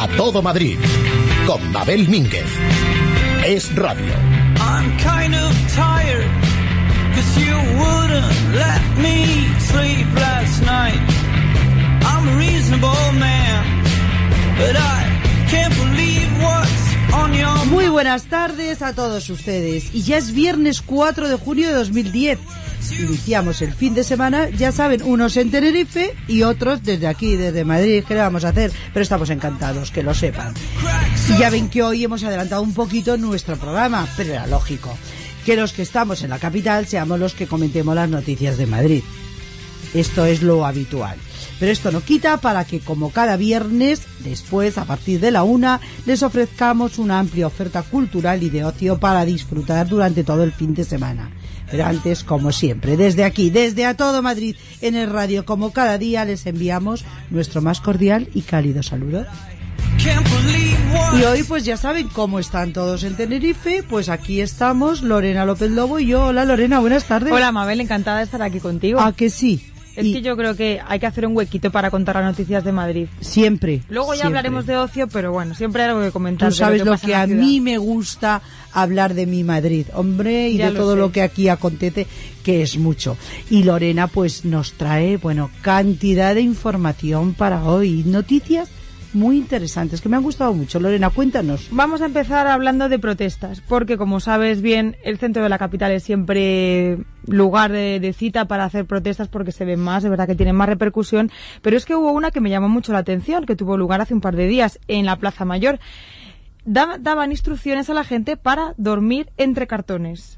A todo Madrid. Con Mabel Mínguez. Es radio. I'm kind of tired. Cause you wouldn't let me sleep last night. I'm a reasonable man. But I can't believe what's on your Muy buenas tardes a todos ustedes. Y ya es viernes 4 de junio de 2010 iniciamos el fin de semana, ya saben, unos en Tenerife y otros desde aquí, desde Madrid, ¿qué le vamos a hacer? Pero estamos encantados, que lo sepan. Ya ven que hoy hemos adelantado un poquito nuestro programa, pero era lógico que los que estamos en la capital seamos los que comentemos las noticias de Madrid. Esto es lo habitual. Pero esto no quita para que, como cada viernes, después, a partir de la una, les ofrezcamos una amplia oferta cultural y de ocio para disfrutar durante todo el fin de semana. Pero antes, como siempre, desde aquí, desde a todo Madrid, en el radio, como cada día, les enviamos nuestro más cordial y cálido saludo. Y hoy pues ya saben cómo están todos en Tenerife, pues aquí estamos Lorena López Lobo y yo. Hola Lorena, buenas tardes. Hola Mabel, encantada de estar aquí contigo. ¿A que sí? Es que yo creo que hay que hacer un huequito para contar las noticias de Madrid. Siempre. Luego ya hablaremos de ocio, pero bueno, siempre hay algo que comentar. Tú sabes lo que, a mí me gusta hablar de mi Madrid, hombre, y de todo lo que aquí acontece, que es mucho. Y Lorena pues nos trae, bueno, cantidad de información para hoy, noticias muy interesantes que me han gustado mucho. Lorena, cuéntanos. Vamos a empezar hablando de protestas, porque como sabes bien, el centro de la capital es siempre lugar de, cita para hacer protestas porque se ven más, de verdad que tienen más repercusión. Pero es que hubo una que me llamó mucho la atención, que tuvo lugar hace un par de días en la Plaza Mayor. daban instrucciones a la gente para dormir entre cartones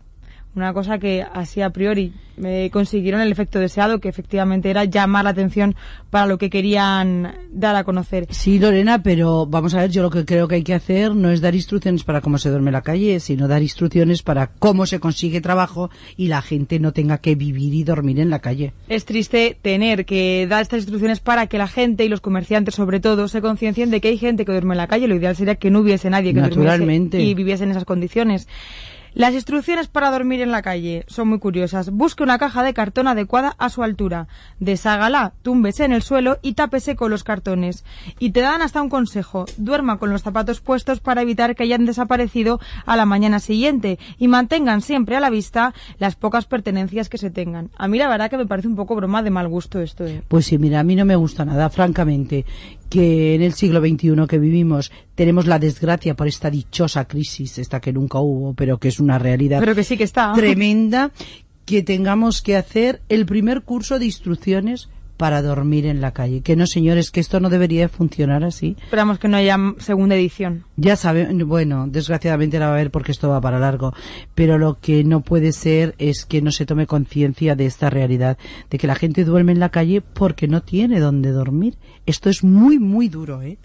una cosa que así a priori me consiguieron el efecto deseado, que efectivamente era llamar la atención para lo que querían dar a conocer. Sí, Lorena, pero vamos a ver, yo lo que creo que hay que hacer no es dar instrucciones para cómo se duerme en la calle, sino dar instrucciones para cómo se consigue trabajo y la gente no tenga que vivir y dormir en la calle. Es triste tener que dar estas instrucciones para que la gente y los comerciantes, sobre todo, se conciencien de que hay gente que duerme en la calle. Lo ideal sería que no hubiese nadie que durmiese y viviese en esas condiciones. Las instrucciones para dormir en la calle son muy curiosas. Busque una caja de cartón adecuada a su altura. Deshágala, túmbese en el suelo y tápese con los cartones. Y te dan hasta un consejo. Duerma con los zapatos puestos para evitar que hayan desaparecido a la mañana siguiente. Y mantengan siempre a la vista las pocas pertenencias que se tengan. A mí la verdad que me parece un poco broma de mal gusto esto. ¿eh? Pues sí, mira, a mí no me gusta nada, francamente que en el siglo XXI que vivimos tenemos la desgracia por esta dichosa crisis, esta que nunca hubo, pero que es una realidad pero que sí que está. tremenda, que tengamos que hacer el primer curso de instrucciones para dormir en la calle. Que no, señores, que esto no debería funcionar así. Esperamos que no haya segunda edición. Ya saben, bueno, desgraciadamente la va a haber porque esto va para largo. Pero lo que no puede ser es que no se tome conciencia de esta realidad, de que la gente duerme en la calle porque no tiene dónde dormir. Esto es muy, muy duro, ¿eh?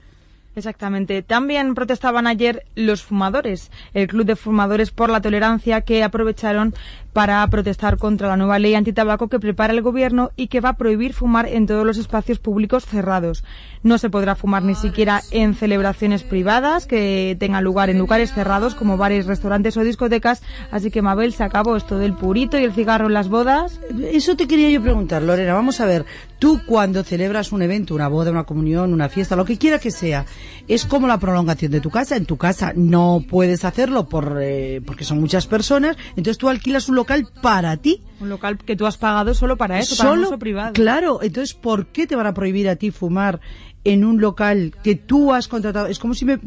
Exactamente. También protestaban ayer los fumadores, el Club de Fumadores por la Tolerancia, que aprovecharon para protestar contra la nueva ley antitabaco que prepara el gobierno y que va a prohibir fumar en todos los espacios públicos cerrados. No se podrá fumar ni siquiera en celebraciones privadas que tengan lugar en lugares cerrados como bares, restaurantes o discotecas. Así que Mabel se acabó esto del purito y el cigarro en las bodas. Eso te quería yo preguntar, Lorena. Vamos a ver, tú cuando celebras un evento, una boda, una comunión, una fiesta, lo que quiera que sea, es como la prolongación de tu casa. En tu casa no puedes hacerlo por, eh, porque son muchas personas, entonces tú alquilas un local para ti. Un local que tú has pagado solo para eso, para uso privado. Claro, entonces ¿por qué te van a prohibir a ti fumar en un local que tú has contratado? Es como si me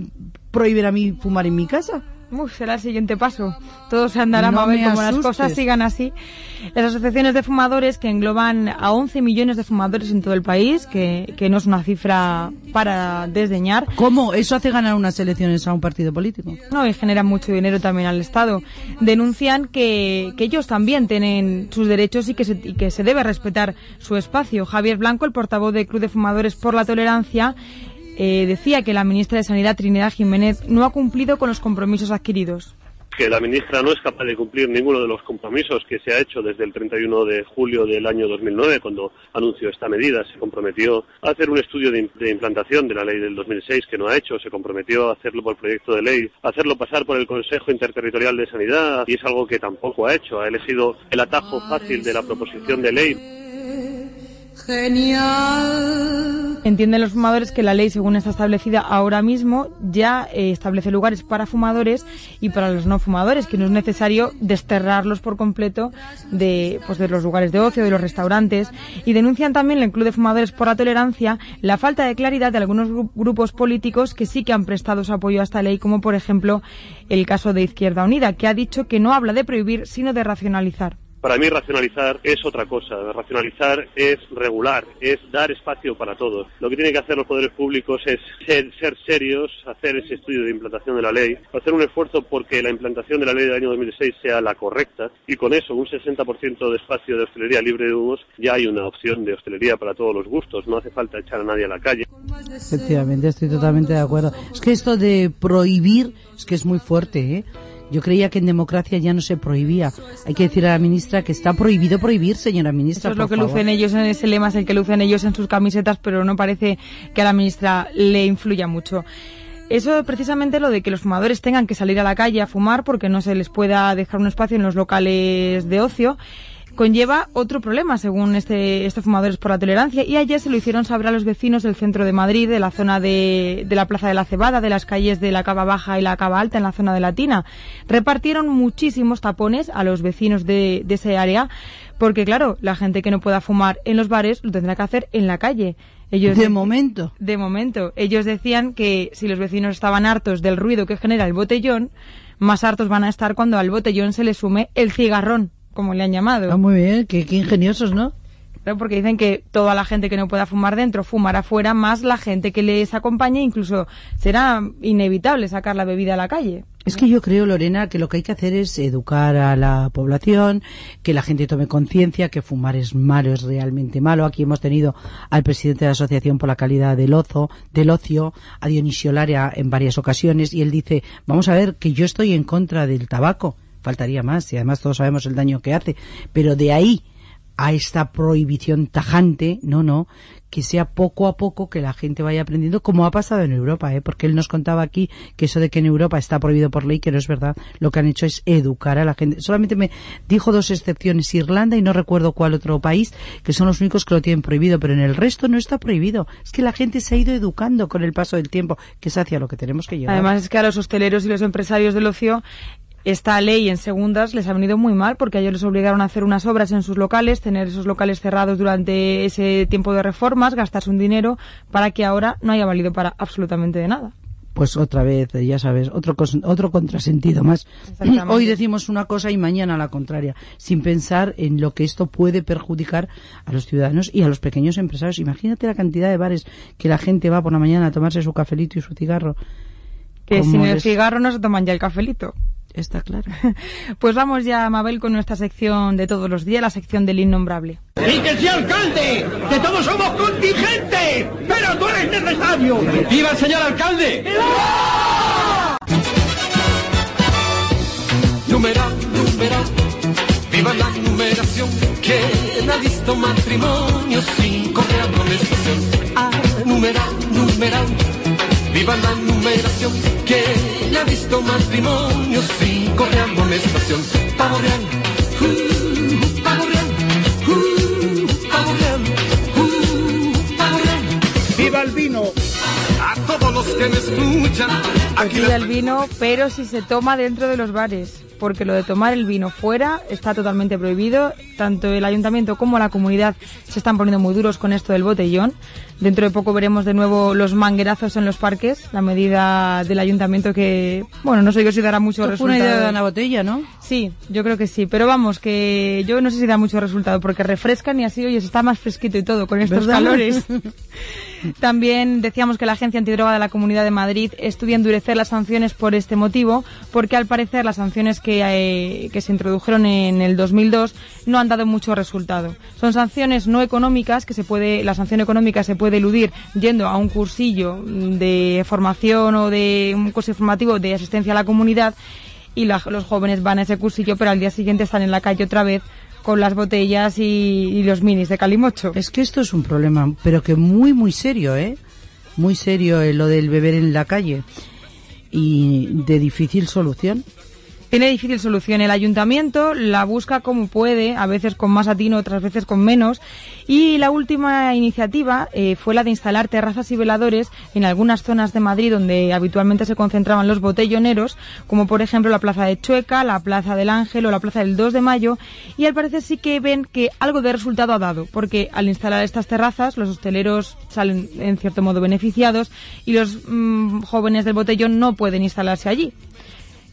prohibiera a mí fumar en mi casa. Uf, será el siguiente paso. Todo se andará a ver como las cosas sigan así. Las asociaciones de fumadores que engloban a 11 millones de fumadores en todo el país, que, que no es una cifra para desdeñar. ¿Cómo? ¿Eso hace ganar unas elecciones a un partido político? No, y genera mucho dinero también al Estado. Denuncian que, que ellos también tienen sus derechos y que, se, y que se debe respetar su espacio. Javier Blanco, el portavoz del Club de Fumadores por la Tolerancia, eh, decía que la ministra de Sanidad, Trinidad Jiménez, no ha cumplido con los compromisos adquiridos que la ministra no es capaz de cumplir ninguno de los compromisos que se ha hecho desde el 31 de julio del año 2009, cuando anunció esta medida. Se comprometió a hacer un estudio de, implantación de la ley del 2006, que no ha hecho. Se comprometió a hacerlo por proyecto de ley, a hacerlo pasar por el Consejo Interterritorial de Sanidad, y es algo que tampoco ha hecho. Ha elegido el atajo fácil de la proposición de ley Genial. Entienden los fumadores que la ley, según está establecida ahora mismo, ya eh, establece lugares para fumadores y para los no fumadores, que no es necesario desterrarlos por completo de, pues, de los lugares de ocio, de los restaurantes. Y denuncian también el Club de Fumadores por la Tolerancia la falta de claridad de algunos grupos políticos que sí que han prestado su apoyo a esta ley, como por ejemplo el caso de Izquierda Unida, que ha dicho que no habla de prohibir, sino de racionalizar. Para mí racionalizar es otra cosa. Racionalizar es regular, es dar espacio para todos. Lo que tienen que hacer los poderes públicos es ser, serios, hacer ese estudio de implantación de la ley, hacer un esfuerzo porque la implantación de la ley del año 2006 sea la correcta y con eso un 60% de espacio de hostelería libre de humos ya hay una opción de hostelería para todos los gustos. No hace falta echar a nadie a la calle. Efectivamente, estoy totalmente de acuerdo. Es que esto de prohibir es que es muy fuerte, ¿eh? Yo creía que en democracia ya no se prohibía. Hay que decir a la ministra que está prohibido prohibir, señora ministra. Eso es lo que lucen ellos en ese lema, es el que lucen ellos en sus camisetas, pero no parece que a la ministra le influya mucho. Eso precisamente lo de que los fumadores tengan que salir a la calle a fumar porque no se les pueda dejar un espacio en los locales de ocio conlleva otro problema, según este, estos fumadores por la tolerancia, y ayer se lo hicieron saber a los vecinos del centro de Madrid, de la zona de, de la Plaza de la Cebada, de las calles de la Cava Baja y la Cava Alta, en la zona de Latina. Repartieron muchísimos tapones a los vecinos de, de ese área, porque claro, la gente que no pueda fumar en los bares lo tendrá que hacer en la calle. Ellos de momento. De momento. Ellos decían que si los vecinos estaban hartos del ruido que genera el botellón, más hartos van a estar cuando al botellón se le sume el cigarrón como le han llamado. Ah, muy bien, qué, ingeniosos, ¿no? porque dicen que toda la gente que no pueda fumar dentro fumará fuera, más la gente que les acompañe, incluso será inevitable sacar la bebida a la calle. Es que yo creo, Lorena, que lo que hay que hacer es educar a la población, que la gente tome conciencia que fumar es malo, es realmente malo. Aquí hemos tenido al presidente de la Asociación por la Calidad del, Ozo, del Ocio, a Dionisio Lara, en varias ocasiones, y él dice, vamos a ver, que yo estoy en contra del tabaco faltaría más y además todos sabemos el daño que hace, pero de ahí a esta prohibición tajante, no, no, que sea poco a poco que la gente vaya aprendiendo, como ha pasado en Europa, ¿eh? porque él nos contaba aquí que eso de que en Europa está prohibido por ley, que no es verdad, lo que han hecho es educar a la gente. Solamente me dijo dos excepciones, Irlanda y no recuerdo cuál otro país, que son los únicos que lo tienen prohibido, pero en el resto no está prohibido. Es que la gente se ha ido educando con el paso del tiempo, que es hacia lo que tenemos que llegar. Además es que a los hosteleros y los empresarios del ocio esta ley en segundas les ha venido muy mal porque a ellos les obligaron a hacer unas obras en sus locales, tener esos locales cerrados durante ese tiempo de reformas, gastarse un dinero para que ahora no haya valido para absolutamente de nada. Pues otra vez, ya sabes, otro, otro contrasentido más. Hoy decimos una cosa y mañana la contraria, sin pensar en lo que esto puede perjudicar a los ciudadanos y a los pequeños empresarios. Imagínate la cantidad de bares que la gente va por la mañana a tomarse su cafelito y su cigarro. Que sin el cigarro no se toman ya el cafelito. Está claro. Pues vamos ya, Mabel, con nuestra sección de todos los días, la sección del innombrable. ¡Y que sea alcalde! ¡Que todos somos contingentes! ¡Pero tú eres necesario! ¡Viva el señor alcalde! ¡Viva! Numeral, numeral, viva la numeración, que ha visto matrimonio sin correr amonestación. Ah, numeral, numeral Viva la numeración, que ha visto matrimonio sin correr amonestación. Pavo real, uh, pavo real, uh, pavo real, uh, pavo real. ¡Viva el vino! A todos los que me escuchan. Aquí viva el vino, pero si se toma dentro de los bares porque lo de tomar el vino fuera está totalmente prohibido. Tanto el ayuntamiento como la comunidad se están poniendo muy duros con esto del botellón. Dentro de poco veremos de nuevo los manguerazos en los parques, la medida del ayuntamiento que, bueno, no sé yo si dará mucho resultado. una idea de una botella, ¿no? Sí, yo creo que sí. Pero vamos, que yo no sé si da mucho resultado porque refrescan y así, oye, está más fresquito y todo con estos calores. También decíamos que la Agencia Antidroga de la Comunidad de Madrid estudia endurecer las sanciones por este motivo, porque al parecer las sanciones que, eh, que se introdujeron en el 2002 no han dado mucho resultado. Son sanciones no económicas, que se puede, la sanción económica se puede eludir yendo a un cursillo de formación o de un curso informativo de asistencia a la comunidad y los jóvenes van a ese cursillo, pero al día siguiente están en la calle otra vez con las botellas y, los minis de Calimocho. Es que esto es un problema, pero que muy, muy serio, ¿eh? Muy serio eh, lo del beber en la calle y de difícil solución. Tiene difícil solución. El ayuntamiento la busca como puede, a veces con más atino, otras veces con menos. Y la última iniciativa eh, fue la de instalar terrazas y veladores en algunas zonas de Madrid donde habitualmente se concentraban los botelloneros, como por ejemplo la Plaza de Chueca, la Plaza del Ángel o la Plaza del 2 de Mayo. Y al parecer sí que ven que algo de resultado ha dado, porque al instalar estas terrazas los hosteleros salen en cierto modo beneficiados y los mm, jóvenes del botellón no pueden instalarse allí.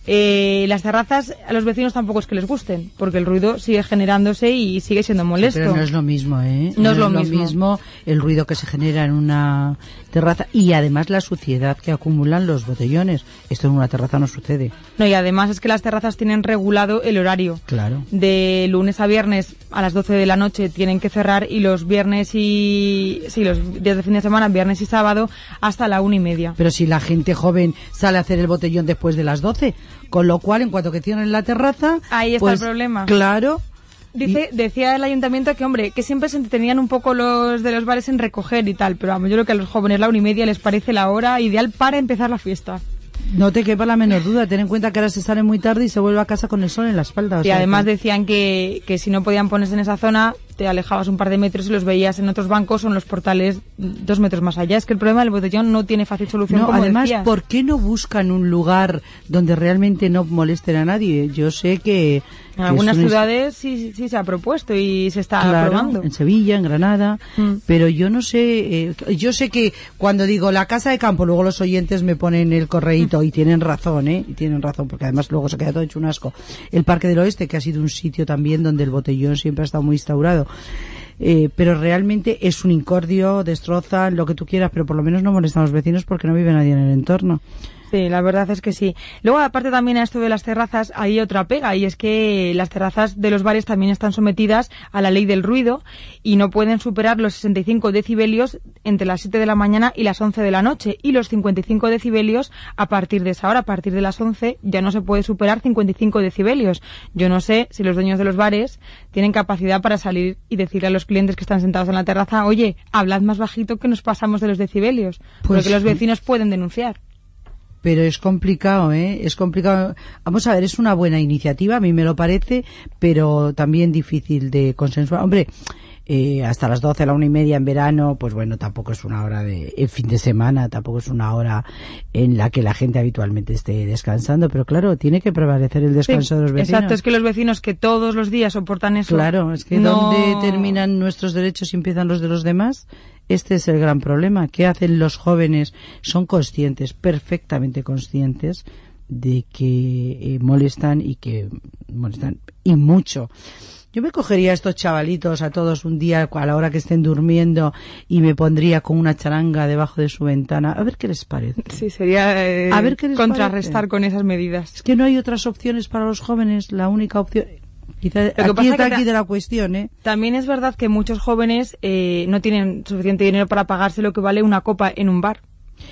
Eh, las terrazas a los vecinos tampoco es que les gusten, porque el ruido sigue generándose y sigue siendo molesto. pero no es lo mismo, ¿eh? No, es, lo, mismo. el ruido que se genera en una terraza y además la suciedad que acumulan los botellones. Esto en una terraza no sucede. No, y además es que las terrazas tienen regulado el horario. Claro. De lunes a viernes a las 12 de la noche tienen que cerrar y los viernes y... Sí, los días de fin de semana, viernes y sábado, hasta la una y media. Pero si la gente joven sale a hacer el botellón después de las 12 con lo cual, en cuanto que cierren la terraza... Ahí está el pues, problema. Claro. Dice, decía el ayuntamiento que, hombre, que siempre se entretenían un poco los de los bares en recoger y tal, pero vamos, yo creo que a los jóvenes la una y media les parece la hora ideal para empezar la fiesta. No te quepa la menor duda, ten en cuenta que ahora se sale muy tarde y se vuelve a casa con el sol en la espalda. y además decían que, que si no podían ponerse en esa zona, te alejabas un par de metros y los veías en otros bancos o en los portales dos metros más allá. Es que el problema del botellón no tiene fácil solución. No, además, ¿por qué no buscan un lugar donde realmente no molesten a nadie? Yo sé que en algunas ciudades sí, sí se ha propuesto y se está probando. En Sevilla, en Granada, mm. pero yo no sé, eh, yo sé que cuando digo la casa de campo, luego los oyentes me ponen el correíto y tienen razón, ¿eh? Y tienen razón, porque además luego se queda todo hecho un asco. El Parque del Oeste, que ha sido un sitio también donde el botellón siempre ha estado muy instaurado. Eh, pero realmente es un incordio, destroza lo que tú quieras, pero por lo menos no molestan a los vecinos porque no vive nadie en el entorno. Sí, la verdad es que sí. Luego, aparte también a esto de las terrazas, hay otra pega, y es que las terrazas de los bares también están sometidas a la ley del ruido y no pueden superar los 65 decibelios entre las 7 de la mañana y las 11 de la noche, y los 55 decibelios a partir de esa hora, a partir de las 11, ya no se puede superar 55 decibelios. Yo no sé si los dueños de los bares tienen capacidad para salir y decirle a los clientes que están sentados en la terraza, oye, hablad más bajito que nos pasamos de los decibelios, pues porque los vecinos pueden denunciar pero es complicado, ¿eh? Es complicado. Vamos a ver, es una buena iniciativa, a mí me lo parece, pero también difícil de consensuar. Hombre, eh, hasta las 12, a la una y media en verano, pues bueno, tampoco es una hora de el fin de semana, tampoco es una hora en la que la gente habitualmente esté descansando, pero claro, tiene que prevalecer el descanso de los vecinos. Exacto, es que los vecinos que todos los días soportan eso. Claro, es que donde terminan nuestros derechos y empiezan los de los demás, este es el gran problema. ¿Qué hacen los jóvenes? Son conscientes, perfectamente conscientes de que eh, molestan y que molestan y mucho. Yo me cogería a estos chavalitos a todos un día a la hora que estén durmiendo y me pondría con una charanga debajo de su ventana a ver qué les parece. Sí, sería eh, a ver qué contrarrestar con esas medidas. Es que no hay otras opciones para los jóvenes. La única opción Quizá aquí está aquí de la cuestión, ¿eh? También es verdad que muchos jóvenes eh, no tienen suficiente dinero para pagarse lo que vale una copa en un bar.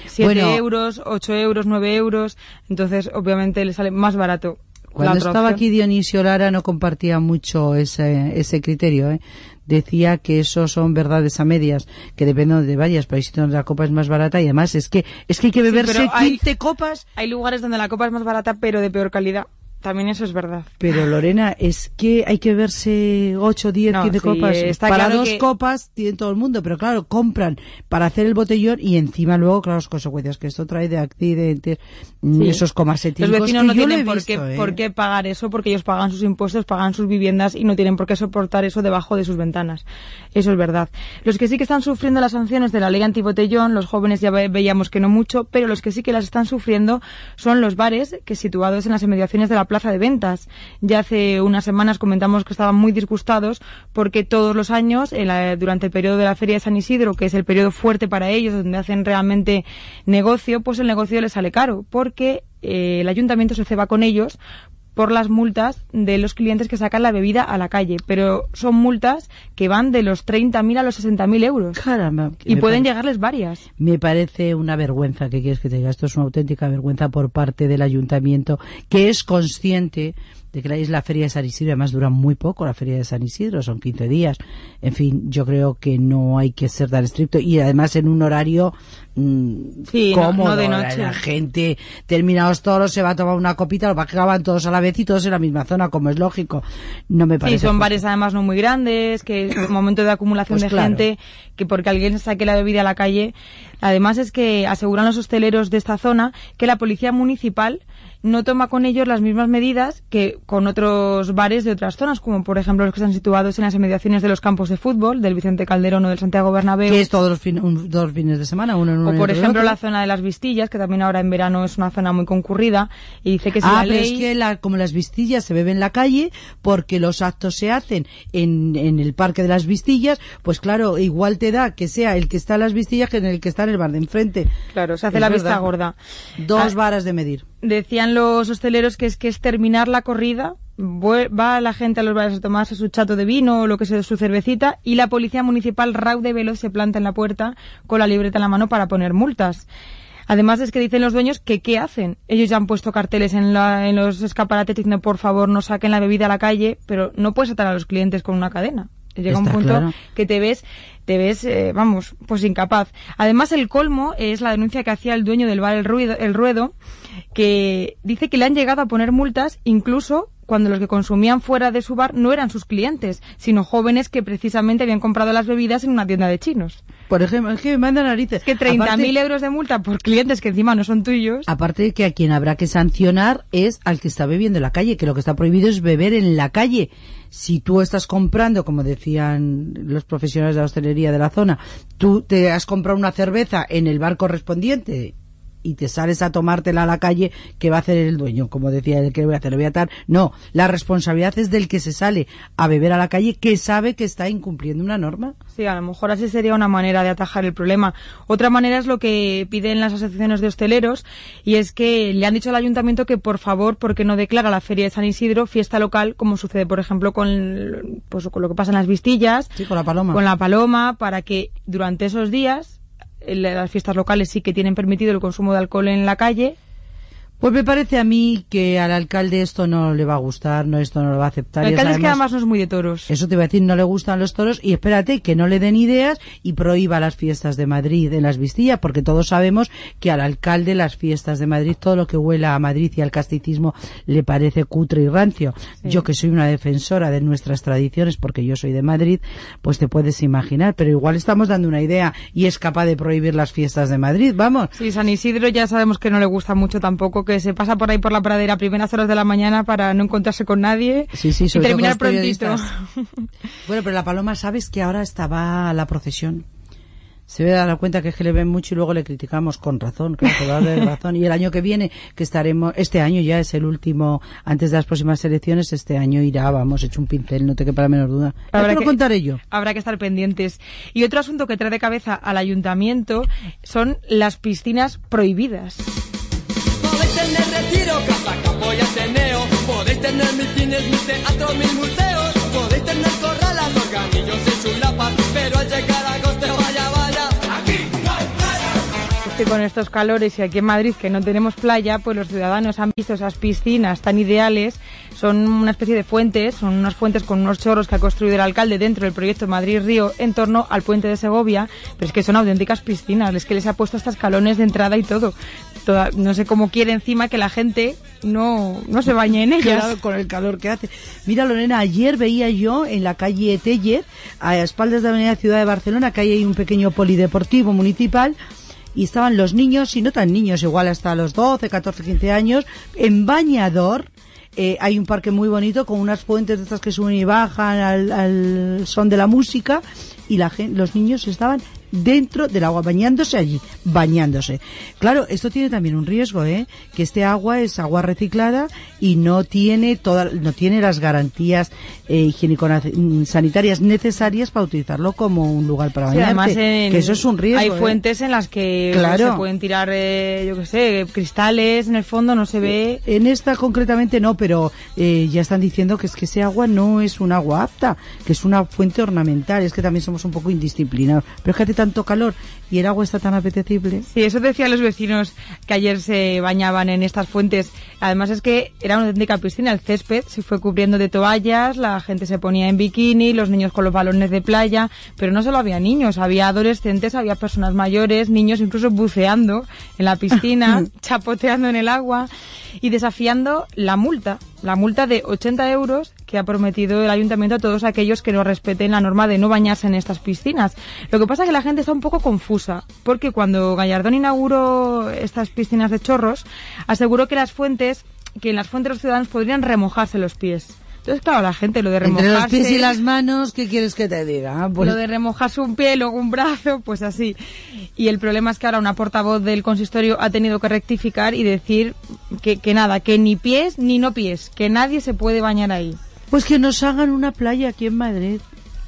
7 euros, 8 euros, 9 euros. Entonces, obviamente, les sale más barato. Cuando estaba aquí Dionisio Lara no compartía mucho ese, ese criterio, ¿eh? decía que eso son verdades a medias, que dependen de varias, pero donde la copa es más barata y además es que es que hay que beberse 15 copas. Hay lugares donde la copa es más barata pero de peor calidad. También eso es verdad. Pero Lorena, es que hay que verse 8, 10, 15 copas. para dos copas tiene todo el mundo, pero claro, compran para hacer el botellón y encima luego, claro, las consecuencias que esto trae de accidentes, mm, esos comas Los vecinos no tienen por, qué, ¿eh? por qué pagar eso porque ellos pagan sus impuestos, pagan sus viviendas y no tienen por qué soportar eso debajo de sus ventanas. Eso es verdad. Los que sí que están sufriendo las sanciones de la ley antibotellón, los jóvenes ya veíamos que no mucho, pero los que sí que las están sufriendo son los bares que situados en las inmediaciones de la plaza de ventas. Ya hace unas semanas comentamos que estaban muy disgustados porque todos los años, durante el periodo de la Feria de San Isidro, que es el periodo fuerte para ellos, donde hacen realmente negocio, pues el negocio les sale caro, porque eh, el ayuntamiento se ceba con ellos por las multas de los clientes que sacan la bebida a la calle, pero son multas que van de los 30.000 a los 60.000 euros. Caramba. Y pueden llegarles varias. Me parece una vergüenza que quieres que te diga. Esto es una auténtica vergüenza por parte del ayuntamiento, que es consciente de que es la feria de San Isidro, además dura muy poco la feria de San Isidro, son 15 días. En fin, yo creo que no hay que ser tan estricto y además en un horario mm, cómodo. de noche. La gente, terminados todos, se va a tomar una copita, lo acaban todos a la vez y todos en la misma zona, como es lógico. No me parece. Sí, son bares además no muy grandes, que es un momento de acumulación pues de gente, que porque alguien saque la bebida a la calle. Además es que aseguran los hosteleros de esta zona que la policía municipal no toma con ellos las mismas medidas que con otros bares de otras zonas, como por ejemplo los que están situados en las inmediaciones de los campos de fútbol, del Vicente Calderón o del Santiago Bernabéu. Que es todos los, fines de semana, uno en uno O por ejemplo la zona de las Vistillas, que también ahora en verano es una zona muy concurrida, y dice que si ah, la ley... pero es que como las Vistillas se beben en la calle, porque los actos se hacen en, en el Parque de las Vistillas, pues claro, igual te da que sea el que está en las Vistillas que en el que está en el bar de enfrente. Claro, se hace la vista gorda. Dos ah, varas de medir decían los hosteleros que es que es terminar la corrida, va la gente a los bares a tomarse su chato de vino o lo que sea su cervecita y la policía municipal raude veloz se planta en la puerta con la libreta en la mano para poner multas. Además es que dicen los dueños que qué hacen. Ellos ya han puesto carteles en, en los escaparates diciendo por favor no saquen la bebida a la calle, pero no puedes atar a los clientes con una cadena. Llega un punto que te ves, te ves, eh, vamos, pues incapaz. Además, el colmo es la denuncia que hacía el dueño del bar El Ruedo, el Ruedo que dice que le han llegado a poner multas incluso cuando los que consumían fuera de su bar no eran sus clientes, sino jóvenes que precisamente habían comprado las bebidas en una tienda de chinos. Por ejemplo, es que me manda narices. Que 30.000 euros de multa por clientes que encima no son tuyos. Aparte de que a quien habrá que sancionar es al que está bebiendo en la calle, que lo que está prohibido es beber en la calle. Si tú estás comprando, como decían los profesionales de la hostelería de la zona, tú te has comprado una cerveza en el bar correspondiente y te sales a tomártela a la calle, ¿qué va a hacer el dueño? Como decía el que voy a hacer, le voy a atar. No, la responsabilidad es del que se sale a beber a la calle que sabe que está incumpliendo una norma. Sí, a lo mejor así sería una manera de atajar el problema. Otra manera es lo que piden las asociaciones de hosteleros y es que le han dicho al ayuntamiento que por favor, porque no declara la Feria de San Isidro fiesta local, como sucede por ejemplo con, pues, con lo que pasa en las Vistillas. Sí, con la Paloma. Con la Paloma, para que durante esos días las fiestas locales sí que tienen permitido el consumo de alcohol en la calle pues me parece a mí que al alcalde esto no le va a gustar, no esto no lo va a aceptar. El alcalde es que además no es muy de toros. Eso te iba a decir, no le gustan los toros y espérate que no le den ideas y prohíba las fiestas de Madrid en las Vistillas, porque todos sabemos que al alcalde las fiestas de Madrid, todo lo que huela a Madrid y al casticismo le parece cutre y rancio. Yo que soy una defensora de nuestras tradiciones, porque yo soy de Madrid, pues te puedes imaginar, pero igual estamos dando una idea y es capaz de prohibir las fiestas de Madrid, vamos. Sí, San Isidro ya sabemos que no le gusta mucho tampoco que se pasa por ahí por la pradera a primeras horas de la mañana para no encontrarse con nadie y terminar prontito. bueno, pero la paloma, ¿sabes que ahora estaba la procesión? se ve dar cuenta que es que le ven mucho y luego le criticamos con razón, con toda razón. Y el año que viene, que estaremos, este año ya es el último, antes de las próximas elecciones, este año irá, vamos, hecho un pincel, no te quepa la menor duda. Habrá que contar ello. Habrá que estar pendientes. Y otro asunto que trae de cabeza al ayuntamiento son las piscinas prohibidas tener retiro, casa, campo y ateneo. Podéis tener mis cines, mis teatros, mis museos. Podéis tener corralas, organillos y chulapas. Pero al llegar a con estos calores y aquí en Madrid que no tenemos playa, pues los ciudadanos han visto esas piscinas tan ideales. Son una especie de fuentes, son unas fuentes con unos chorros que ha construido el alcalde dentro del proyecto Madrid-Río en torno al puente de Segovia, pero es que son auténticas piscinas, es que les ha puesto hasta escalones de entrada y todo no sé cómo quiere encima que la gente no, no se bañe en ellas. con el calor que hace. Mira, Lorena, ayer veía yo en la calle Teller, a espaldas de la Avenida Ciudad de Barcelona, que hay un pequeño polideportivo municipal, y estaban los niños, y no tan niños, igual hasta los 12, 14, 15 años, en bañador. Eh, hay un parque muy bonito con unas fuentes de estas que suben y bajan al, al son de la música y la gente, los niños estaban dentro del agua, bañándose allí, bañándose. Claro, esto tiene también un riesgo, ¿eh? Que este agua es agua reciclada y no tiene toda, no tiene las garantías eh, higiénico-sanitarias necesarias para utilizarlo como un lugar para bañarse. que eso es un riesgo. Hay ¿eh? fuentes en las que se pueden tirar, eh, yo qué sé, cristales en el fondo, no se ve. En esta concretamente no, pero eh, ya están diciendo que es que ese agua no es un agua apta, que es una fuente ornamental. Es que también somos un poco indisciplinados. Pero fíjate tanto calor y el agua está tan apetecible. Sí, eso decían los vecinos que ayer se bañaban en estas fuentes. Además es que era una auténtica piscina, el césped se fue cubriendo de toallas, la gente se ponía en bikini, los niños con los balones de playa, pero no solo había niños, había adolescentes, había personas mayores, niños incluso buceando en la piscina, chapoteando en el agua y desafiando la multa, la multa de 80 euros que ha prometido el ayuntamiento a todos aquellos que no respeten la norma de no bañarse en estas piscinas. Lo que pasa es que la gente está un poco confusa, porque cuando Gallardón inauguró estas piscinas de chorros, aseguró que las fuentes, que en las fuentes los ciudadanos podrían remojarse los pies. Entonces, claro, la gente lo de remojarse... Entre los pies y las manos, ¿qué quieres que te diga? Ah, pues lo de remojarse un pie, luego un brazo, pues así. Y el problema es que ahora una portavoz del consistorio ha tenido que rectificar y decir que, que nada, que ni pies ni no pies, que nadie se puede bañar ahí. Pues que nos hagan una playa aquí en Madrid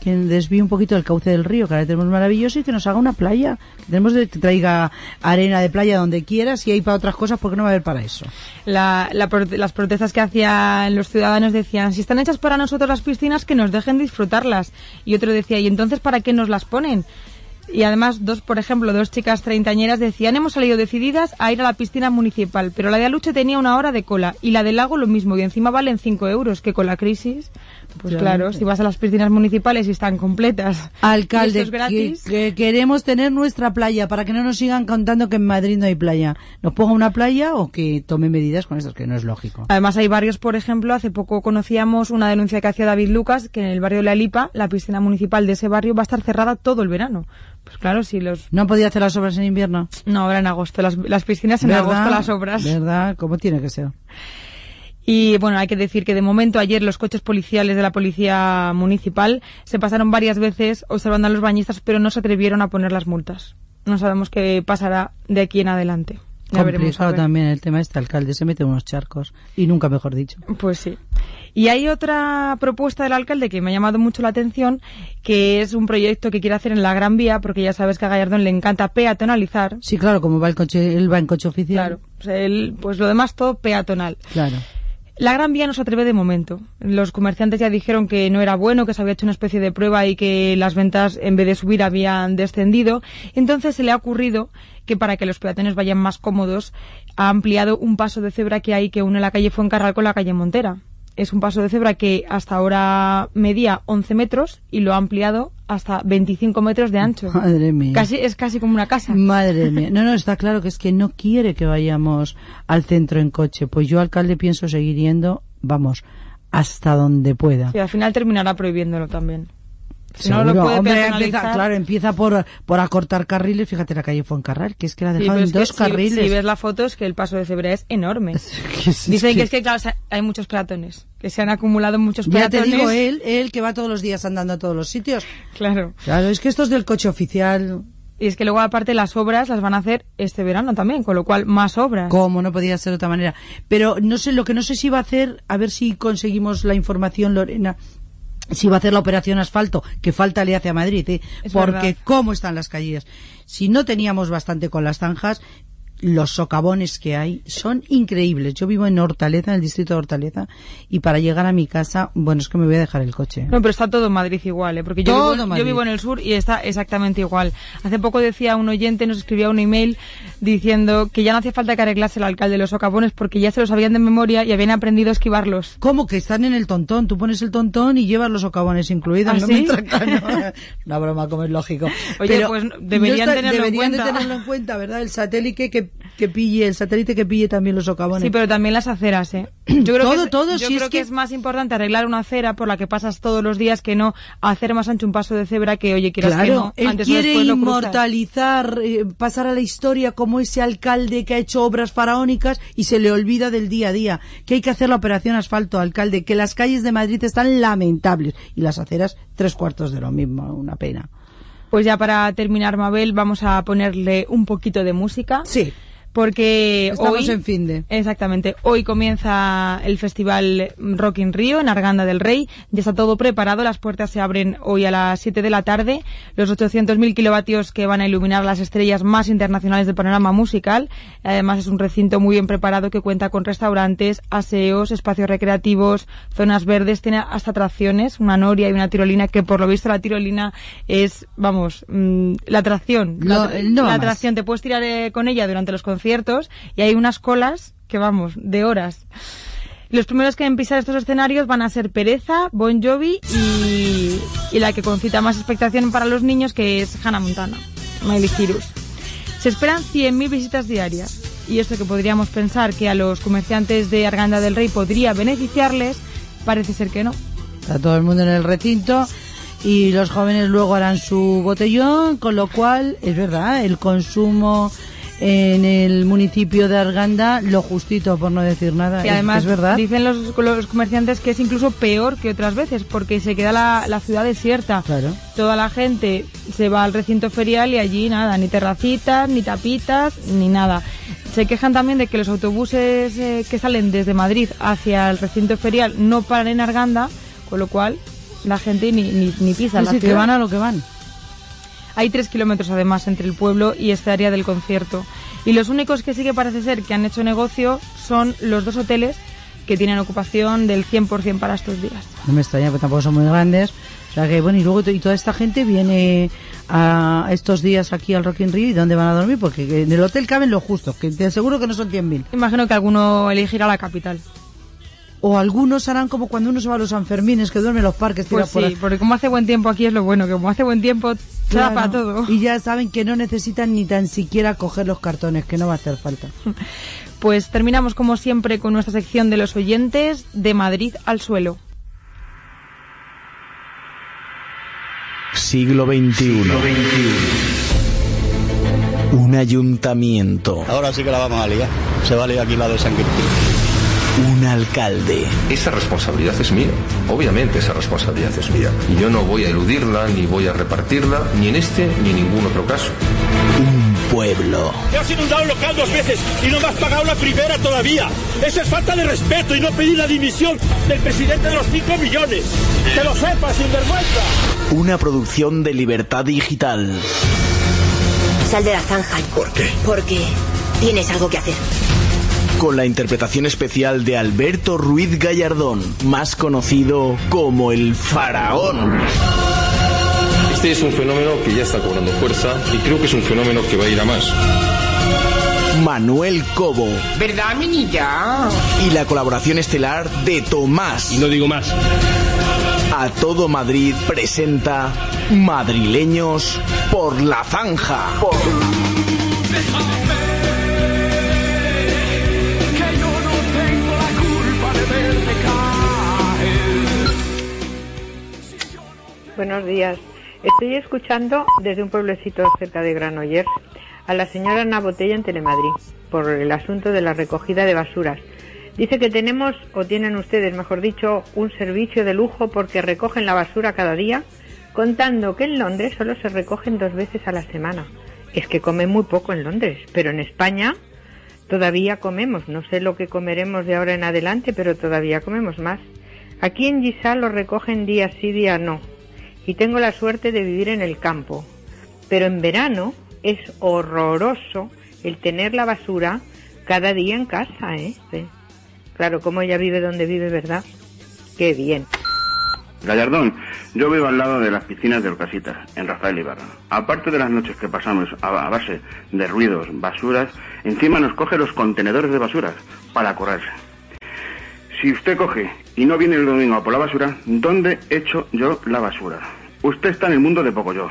que desvíe un poquito el cauce del río, que ahora tenemos maravilloso, y que nos haga una playa. Que tenemos que traiga arena de playa donde quiera, si hay para otras cosas, ¿por qué no va a haber para eso? las protestas que hacían los ciudadanos decían, si están hechas para nosotros las piscinas, que nos dejen disfrutarlas. Y otro decía, ¿y entonces para qué nos las ponen? Y además, dos, por ejemplo, dos chicas treintañeras decían, hemos salido decididas a ir a la piscina municipal, pero la de Aluche tenía una hora de cola y la del lago lo mismo, y encima valen cinco euros, que con la crisis pues claro, si vas a las piscinas municipales y están completas. Alcalde, Que, queremos tener nuestra playa para que no nos sigan contando que en Madrid no hay playa. ¿Nos ponga una playa o que tome medidas con estas, que no es lógico? Además hay barrios, por ejemplo, hace poco conocíamos una denuncia que hacía David Lucas, que en el barrio de La Lipa, la piscina municipal de ese barrio va a estar cerrada todo el verano. Pues claro, si los... ¿No podía hacer las obras en invierno? No, ahora en agosto. Las, las piscinas en agosto, las obras. ¿Verdad? ¿Cómo tiene que ser? Y bueno, hay que decir que de momento ayer los coches policiales de la policía municipal se pasaron varias veces observando a los bañistas, pero no se atrevieron a poner las multas. No sabemos qué pasará de aquí en adelante. Ya Complicado también el tema este alcalde, se mete unos charcos y nunca mejor dicho. Pues sí. Y hay otra propuesta del alcalde que me ha llamado mucho la atención, que es un proyecto que quiere hacer en la Gran Vía, porque ya sabes que a Gallardón le encanta peatonalizar. Sí, claro, como va el coche, él va en coche oficial. Claro, pues lo demás todo peatonal. Claro. La Gran Vía no se atreve de momento. Los comerciantes ya dijeron que no era bueno, que se había hecho una especie de prueba y que las ventas, en vez de subir, habían descendido. Entonces se le ha ocurrido que para que los peatones vayan más cómodos, ha ampliado un paso de cebra que hay que une la calle Fuencarral con la calle Montera es un paso de cebra que hasta ahora medía 11 metros y lo ha ampliado hasta 25 metros de ancho. Madre mía. Casi, es casi como una casa. Madre mía. No, no, está claro que es que no quiere que vayamos al centro en coche. Pues yo, alcalde, pienso seguir yendo, vamos, hasta donde pueda. Sí, al final terminará prohibiéndolo también no lo puede Hombre, empieza, claro, empieza por, por acortar carriles. Fíjate la calle Fuencarral, que es que la dejaron en dos carriles. Si, ves la foto es que el paso de cebra es enorme. Dicen que... es que, claro, hay muchos peatones, que se han acumulado muchos peatones. Ya te digo, él, él que va todos los días andando a todos los sitios. Claro. Claro, es que esto es del coche oficial. Y es que luego aparte las obras las van a hacer este verano también, con lo cual más obras. Como no podía ser de otra manera. Pero no sé, lo que no sé si va a hacer, a ver si conseguimos la información, Lorena, si va a hacer la operación asfalto, que falta le hace a Madrid, ¿eh? porque cómo están las calles. Si no teníamos bastante con las zanjas, los socavones que hay son increíbles. Yo vivo en Hortaleza, en el distrito de Hortaleza, y para llegar a mi casa, bueno, es que me voy a dejar el coche. No, pero está todo en Madrid igual, ¿eh? porque yo, vivo, yo vivo, en el sur y está exactamente igual. Hace poco decía un oyente, nos escribía un email diciendo que ya no hacía falta que arreglase el alcalde los socavones porque ya se los sabían de memoria y habían aprendido a esquivarlos. ¿Cómo? Que están en el tontón. Tú pones el tontón y llevas los socavones incluidos. ¿Ah, no Una broma, como es lógico. Oye, pues deberían, tenerlo, en cuenta. tenerlo en cuenta, ¿verdad? El satélite que que pille, el satélite que pille también los socavones. Sí, pero también las aceras, ¿eh? Yo creo todo, que, todo, yo creo que... es más importante arreglar una acera por la que pasas todos los días que no hacer más ancho un paso de cebra que, oye, quieras claro, que no, él quiere inmortalizar, eh, pasar a la historia como ese alcalde que ha hecho obras faraónicas y se le olvida del día a día. Que hay que hacer la operación asfalto, alcalde, que las calles de Madrid están lamentables y las aceras tres cuartos de lo mismo, una pena. Pues ya para terminar, Mabel, vamos a ponerle un poquito de música. Sí porque Estamos hoy en fin de. exactamente. Hoy comienza el festival Rock in Rio en Arganda del Rey. Ya está todo preparado. Las puertas se abren hoy a las 7 de la tarde. Los 800.000 kilovatios que van a iluminar las estrellas más internacionales del panorama musical. Además es un recinto muy bien preparado que cuenta con restaurantes aseos espacios recreativos zonas verdes. Tiene hasta atracciones una noria y una tirolina que por lo visto la tirolina es vamos mm, la atracción. La, atracción. Te puedes tirar eh, con ella durante los conciertos y hay unas colas que vamos, de horas. Los primeros que en pisar estos escenarios van a ser Pereza, Bon Jovi y, la que concita más expectación para los niños que es Hannah Montana, Miley Cyrus. Se esperan 100.000 visitas diarias y esto que podríamos pensar que a los comerciantes de Arganda del Rey podría beneficiarles, parece ser que no. Está todo el mundo en el recinto y los jóvenes luego harán su botellón, con lo cual es verdad, el consumo en el municipio de Arganda lo justito, por no decir nada. Y además, es verdad. dicen los, los, comerciantes que es incluso peor que otras veces, porque se queda la, la, ciudad desierta. Claro. Toda la gente se va al recinto ferial y allí nada, ni terracitas, ni tapitas, ni nada. Se quejan también de que los autobuses eh, que salen desde Madrid hacia el recinto ferial no paran en Arganda, con lo cual la gente ni, ni, ni pisa. Sí, que van a lo que van. Hay tres kilómetros además entre el pueblo y esta área del concierto. Y los únicos que sí que parece ser que han hecho negocio son los dos hoteles que tienen ocupación del 100% para estos días. No me extraña, porque tampoco son muy grandes. O sea que, bueno, y luego y toda esta gente viene a estos días aquí al Rock in Rio y ¿dónde van a dormir? Porque en el hotel caben los justos, que te aseguro que no son 100.000. Imagino que alguno elegirá la capital o algunos harán como cuando uno se va a los Sanfermines, que duerme en los parques. Pues sí, porque como hace buen tiempo aquí es lo bueno, que como hace buen tiempo, claro, para todo. Y ya saben que no necesitan ni tan siquiera coger los cartones, que no va a hacer falta. Pues terminamos como siempre con nuestra sección de los oyentes, de Madrid al suelo. Siglo XXI. Un ayuntamiento. Ahora sí que la vamos a liar. Se va a liar aquí la de San Cristín un alcalde. Esa responsabilidad es mía, obviamente esa responsabilidad es mía. Y yo no voy a eludirla, ni voy a repartirla, ni en este ni en ningún otro caso. Un pueblo. Te has inundado el local dos veces y no me has pagado la primera todavía. Eso es falta de respeto y no pedir la dimisión del presidente de los 5 millones. Que lo sepas, sinvergüenza. Una producción de libertad digital. Sal de la zanja. ¿Por qué? Porque tienes algo que hacer con la interpretación especial de Alberto Ruiz Gallardón, más conocido como el faraón. Este es un fenómeno que ya está cobrando fuerza y creo que es un fenómeno que va a ir a más. Manuel Cobo. ¿Verdad, minilla? Y la colaboración estelar de Tomás. Y no digo más. A todo Madrid presenta Madrileños por la Zanja. Buenos días. Estoy escuchando desde un pueblecito cerca de Granollers a la señora Ana Botella en Telemadrid por el asunto de la recogida de basuras. Dice que tenemos, o tienen ustedes, mejor dicho, un servicio de lujo porque recogen la basura cada día, contando que en Londres solo se recogen dos veces a la semana. Es que comen muy poco en Londres, pero en España todavía comemos. No sé lo que comeremos de ahora en adelante, pero todavía comemos más. Aquí en Gisal lo recogen día sí, día no y tengo la suerte de vivir en el campo. Pero en verano es horroroso el tener la basura cada día en casa, ¿eh? Claro, como ella vive donde vive, ¿verdad? Qué bien. Gallardón, yo vivo al lado de las piscinas de Orcasitas, en Rafael Ibarra. Aparte de las noches que pasamos a base de ruidos, basuras, encima nos coge los contenedores de basuras para correrse. Si usted coge y no viene el domingo a por la basura, ¿dónde echo yo la basura? Usted está en el mundo de poco yo.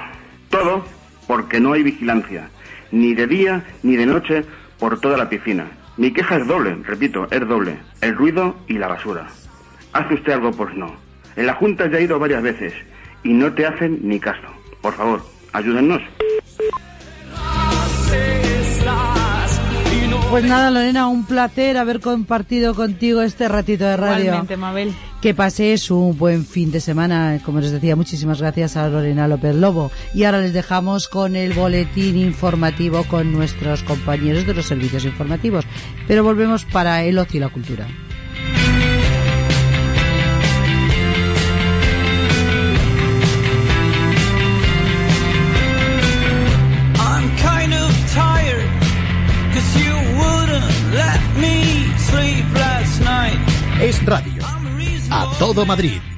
Todo porque no hay vigilancia, ni de día ni de noche por toda la piscina. Mi queja es doble, repito, es doble, el ruido y la basura. ¿Hace usted algo? Pues no. En la Junta ya he ido varias veces y no te hacen ni caso. Por favor, ayúdennos. Pues nada, Lorena, un placer haber compartido contigo este ratito de radio. Igualmente, Mabel. Que paséis un buen fin de semana. Como les decía, muchísimas gracias a Lorena López Lobo. Y ahora les dejamos con el boletín informativo con nuestros compañeros de los servicios informativos. Pero volvemos para el ocio y la cultura. Es radio. A todo Madrid.